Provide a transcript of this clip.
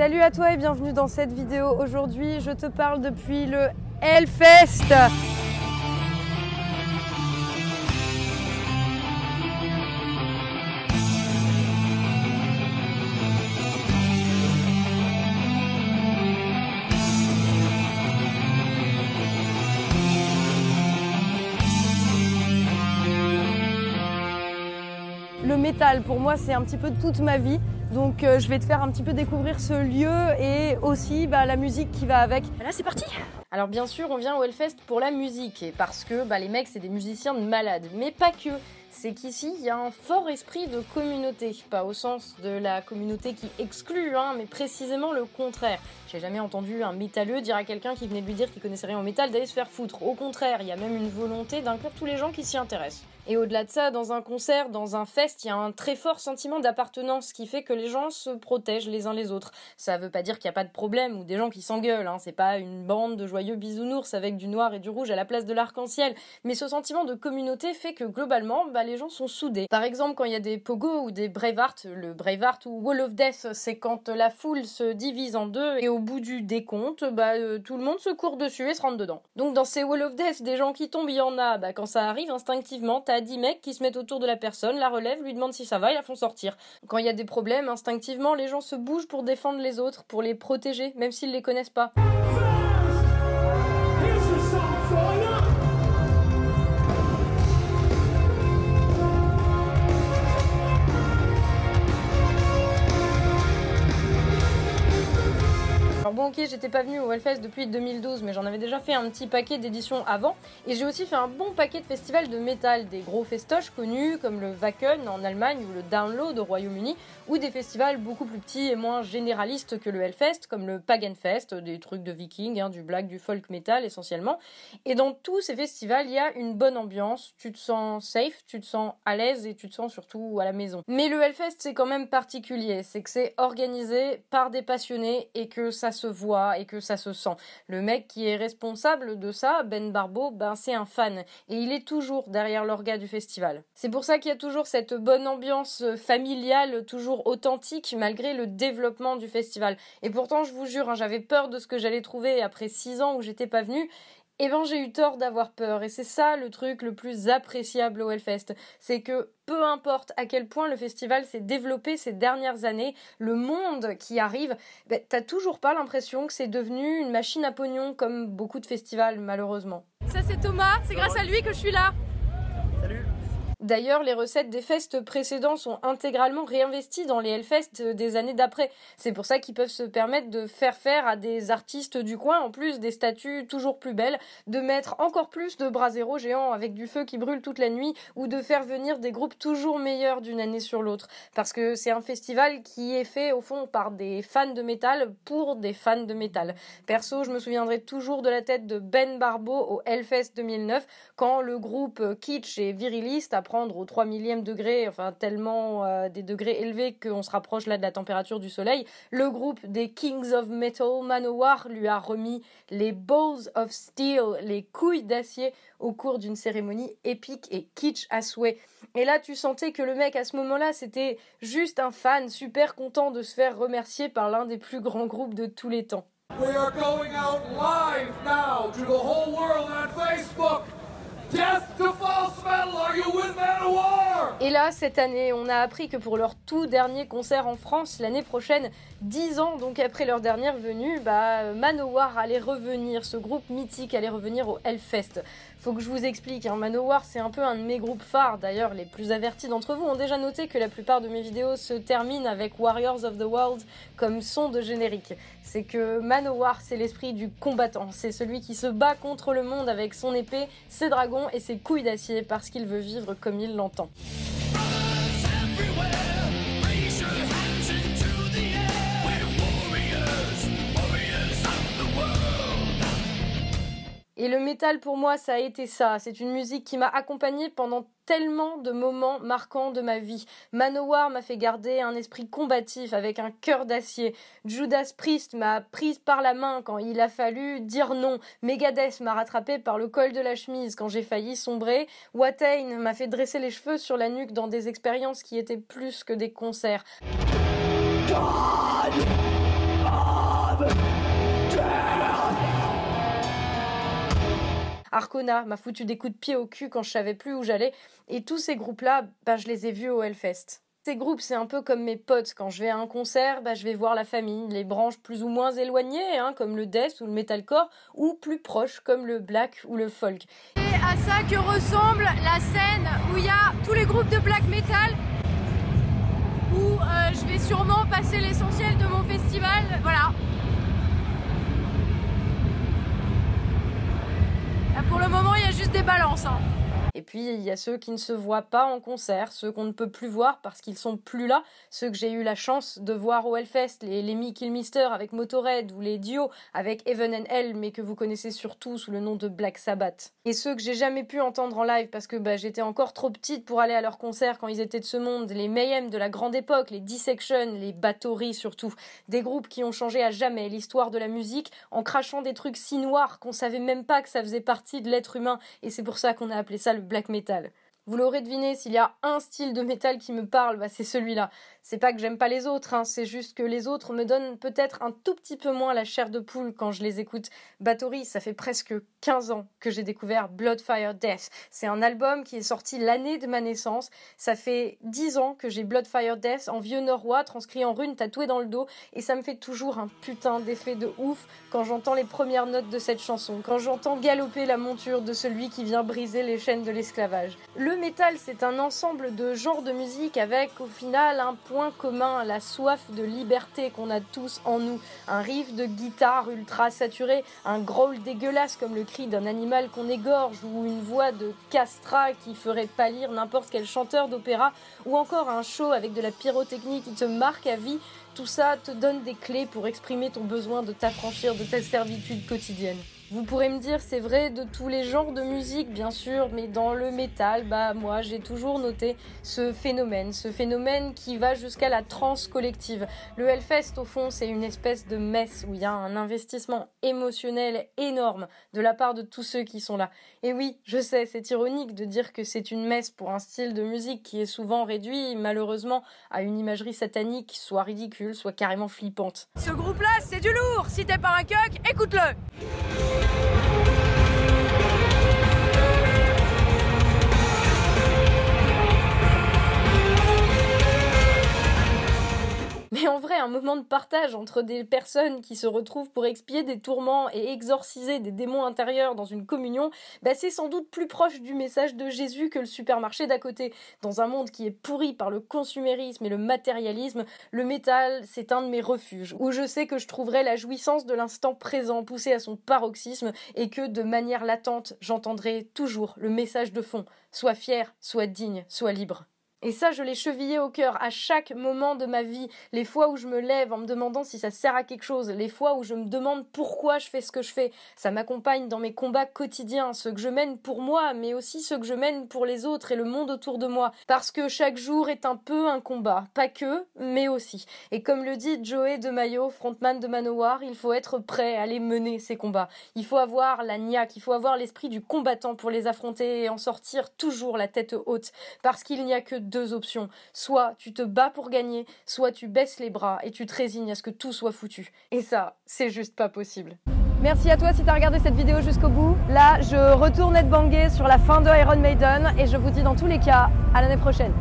Salut à toi et bienvenue dans cette vidéo. Aujourd'hui, je te parle depuis le Hellfest. Le métal, pour moi, c'est un petit peu toute ma vie. Donc euh, je vais te faire un petit peu découvrir ce lieu et aussi bah, la musique qui va avec. Là c'est parti Alors bien sûr on vient au Hellfest pour la musique et parce que bah, les mecs c'est des musiciens de malades, mais pas que. C'est qu'ici il y a un fort esprit de communauté, pas au sens de la communauté qui exclut, hein, mais précisément le contraire. J'ai jamais entendu un métalleux dire à quelqu'un qui venait lui dire qu'il connaissait rien au métal d'aller se faire foutre. Au contraire, il y a même une volonté d'inclure tous les gens qui s'y intéressent. Et au-delà de ça, dans un concert, dans un fest, il y a un très fort sentiment d'appartenance qui fait que les gens se protègent les uns les autres. Ça veut pas dire qu'il n'y a pas de problème ou des gens qui s'engueulent, hein. c'est pas une bande de joyeux bisounours avec du noir et du rouge à la place de l'arc-en-ciel. Mais ce sentiment de communauté fait que globalement, bah, les gens sont soudés. Par exemple, quand il y a des pogo ou des Braveheart, le Braveheart ou Wall of Death, c'est quand la foule se divise en deux et au bout du décompte, bah, euh, tout le monde se court dessus et se rentre dedans. Donc dans ces Wall of Death, des gens qui tombent, il y en a, bah, quand ça arrive instinctivement, t'as 10 mecs qui se mettent autour de la personne, la relèvent, lui demandent si ça va et la font sortir. Quand il y a des problèmes, instinctivement, les gens se bougent pour défendre les autres, pour les protéger, même s'ils les connaissent pas. Ok j'étais pas venue au Hellfest depuis 2012 mais j'en avais déjà fait un petit paquet d'éditions avant. Et j'ai aussi fait un bon paquet de festivals de métal, des gros festoches connus comme le Wacken en Allemagne ou le Download au Royaume-Uni ou des festivals beaucoup plus petits et moins généralistes que le Hellfest comme le Pagan Fest, des trucs de viking, hein, du black, du folk metal essentiellement. Et dans tous ces festivals il y a une bonne ambiance, tu te sens safe, tu te sens à l'aise et tu te sens surtout à la maison. Mais le Hellfest c'est quand même particulier, c'est que c'est organisé par des passionnés et que ça se voit et que ça se sent. Le mec qui est responsable de ça, Ben Barbeau, ben c'est un fan et il est toujours derrière l'orga du festival. C'est pour ça qu'il y a toujours cette bonne ambiance familiale, toujours authentique malgré le développement du festival. Et pourtant, je vous jure, hein, j'avais peur de ce que j'allais trouver après six ans où j'étais pas venue eh ben j'ai eu tort d'avoir peur et c'est ça le truc le plus appréciable au Hellfest, c'est que peu importe à quel point le festival s'est développé ces dernières années, le monde qui arrive, ben, t'as toujours pas l'impression que c'est devenu une machine à pognon comme beaucoup de festivals malheureusement. Ça c'est Thomas, c'est grâce à lui que je suis là. Salut D'ailleurs, les recettes des fests précédents sont intégralement réinvesties dans les Hellfest des années d'après. C'est pour ça qu'ils peuvent se permettre de faire faire à des artistes du coin, en plus des statues toujours plus belles, de mettre encore plus de bras zéro géants avec du feu qui brûle toute la nuit, ou de faire venir des groupes toujours meilleurs d'une année sur l'autre. Parce que c'est un festival qui est fait, au fond, par des fans de métal pour des fans de métal. Perso, je me souviendrai toujours de la tête de Ben Barbeau au Hellfest 2009, quand le groupe kitsch et viriliste a au 3 millième degré, enfin tellement euh, des degrés élevés qu'on se rapproche là de la température du soleil, le groupe des Kings of Metal Manowar lui a remis les Balls of Steel, les couilles d'acier, au cours d'une cérémonie épique et kitsch à souhait. Et là, tu sentais que le mec à ce moment-là, c'était juste un fan super content de se faire remercier par l'un des plus grands groupes de tous les temps. Live Facebook. Death to false metal, are you with Manowar? Et là, cette année, on a appris que pour leur tout dernier concert en France, l'année prochaine, dix ans donc après leur dernière venue, bah, Manowar allait revenir, ce groupe mythique allait revenir au Hellfest. Faut que je vous explique, hein, Manowar c'est un peu un de mes groupes phares, d'ailleurs les plus avertis d'entre vous ont déjà noté que la plupart de mes vidéos se terminent avec Warriors of the World comme son de générique. C'est que Manowar c'est l'esprit du combattant, c'est celui qui se bat contre le monde avec son épée, ses dragons et ses couilles d'acier parce qu'il veut vivre comme il l'entend. Et le métal pour moi, ça a été ça. C'est une musique qui m'a accompagnée pendant tellement de moments marquants de ma vie. Manowar m'a fait garder un esprit combatif avec un cœur d'acier. Judas Priest m'a prise par la main quand il a fallu dire non. Megadeth m'a rattrapé par le col de la chemise quand j'ai failli sombrer. Watain m'a fait dresser les cheveux sur la nuque dans des expériences qui étaient plus que des concerts. Arcona m'a foutu des coups de pied au cul quand je savais plus où j'allais. Et tous ces groupes-là, bah, je les ai vus au Hellfest. Ces groupes, c'est un peu comme mes potes. Quand je vais à un concert, bah, je vais voir la famille, les branches plus ou moins éloignées, hein, comme le death ou le metalcore, ou plus proches, comme le black ou le folk. Et à ça que ressemble la scène où il y a tous les groupes de black metal, où euh, je vais sûrement passer l'essentiel de mon festival. Voilà. Pour le moment, il y a juste des balances. Hein. Puis il y a ceux qui ne se voient pas en concert, ceux qu'on ne peut plus voir parce qu'ils sont plus là, ceux que j'ai eu la chance de voir au Hellfest, les Lemmy Kilmister avec Motorhead ou les duos avec Even and Hell, mais que vous connaissez surtout sous le nom de Black Sabbath. Et ceux que j'ai jamais pu entendre en live parce que bah, j'étais encore trop petite pour aller à leurs concerts quand ils étaient de ce monde, les Mayhem de la grande époque, les Dissection, les Bathory surtout, des groupes qui ont changé à jamais l'histoire de la musique en crachant des trucs si noirs qu'on savait même pas que ça faisait partie de l'être humain, et c'est pour ça qu'on a appelé ça le black metal. Vous l'aurez deviné, s'il y a un style de métal qui me parle, bah c'est celui-là. C'est pas que j'aime pas les autres, hein, c'est juste que les autres me donnent peut-être un tout petit peu moins la chair de poule quand je les écoute. Bathory, ça fait presque 15 ans que j'ai découvert Bloodfire Death. C'est un album qui est sorti l'année de ma naissance. Ça fait 10 ans que j'ai Bloodfire Death en vieux norrois, transcrit en runes, tatoué dans le dos, et ça me fait toujours un putain d'effet de ouf quand j'entends les premières notes de cette chanson, quand j'entends galoper la monture de celui qui vient briser les chaînes de l'esclavage. Le métal, c'est un ensemble de genres de musique avec au final un point commun, la soif de liberté qu'on a tous en nous. Un riff de guitare ultra saturé, un growl dégueulasse comme le cri d'un animal qu'on égorge, ou une voix de castra qui ferait pâlir n'importe quel chanteur d'opéra, ou encore un show avec de la pyrotechnie qui te marque à vie. Tout ça te donne des clés pour exprimer ton besoin de t'affranchir de ta servitude quotidienne. Vous pourrez me dire, c'est vrai de tous les genres de musique, bien sûr, mais dans le métal, bah moi j'ai toujours noté ce phénomène, ce phénomène qui va jusqu'à la transe collective. Le Hellfest, au fond, c'est une espèce de messe où il y a un investissement émotionnel énorme de la part de tous ceux qui sont là. Et oui, je sais, c'est ironique de dire que c'est une messe pour un style de musique qui est souvent réduit, malheureusement, à une imagerie satanique, soit ridicule, soit carrément flippante. Ce groupe-là, c'est du lourd. Si t'es pas un coq, écoute-le. Mais en vrai, un moment de partage entre des personnes qui se retrouvent pour expier des tourments et exorciser des démons intérieurs dans une communion, bah c'est sans doute plus proche du message de Jésus que le supermarché d'à côté. Dans un monde qui est pourri par le consumérisme et le matérialisme, le métal, c'est un de mes refuges, où je sais que je trouverai la jouissance de l'instant présent poussé à son paroxysme et que, de manière latente, j'entendrai toujours le message de fond. Sois fier, sois digne, sois libre. Et ça, je l'ai chevillé au cœur à chaque moment de ma vie. Les fois où je me lève en me demandant si ça sert à quelque chose, les fois où je me demande pourquoi je fais ce que je fais. Ça m'accompagne dans mes combats quotidiens, ceux que je mène pour moi, mais aussi ceux que je mène pour les autres et le monde autour de moi. Parce que chaque jour est un peu un combat. Pas que, mais aussi. Et comme le dit Joey de Mayo, frontman de Manowar, il faut être prêt à les mener, ces combats. Il faut avoir la niaque, il faut avoir l'esprit du combattant pour les affronter et en sortir toujours la tête haute. Parce qu'il n'y a que deux options. Soit tu te bats pour gagner, soit tu baisses les bras et tu te résignes à ce que tout soit foutu. Et ça, c'est juste pas possible. Merci à toi si tu as regardé cette vidéo jusqu'au bout. Là, je retourne être bangé sur la fin de Iron Maiden et je vous dis dans tous les cas à l'année prochaine.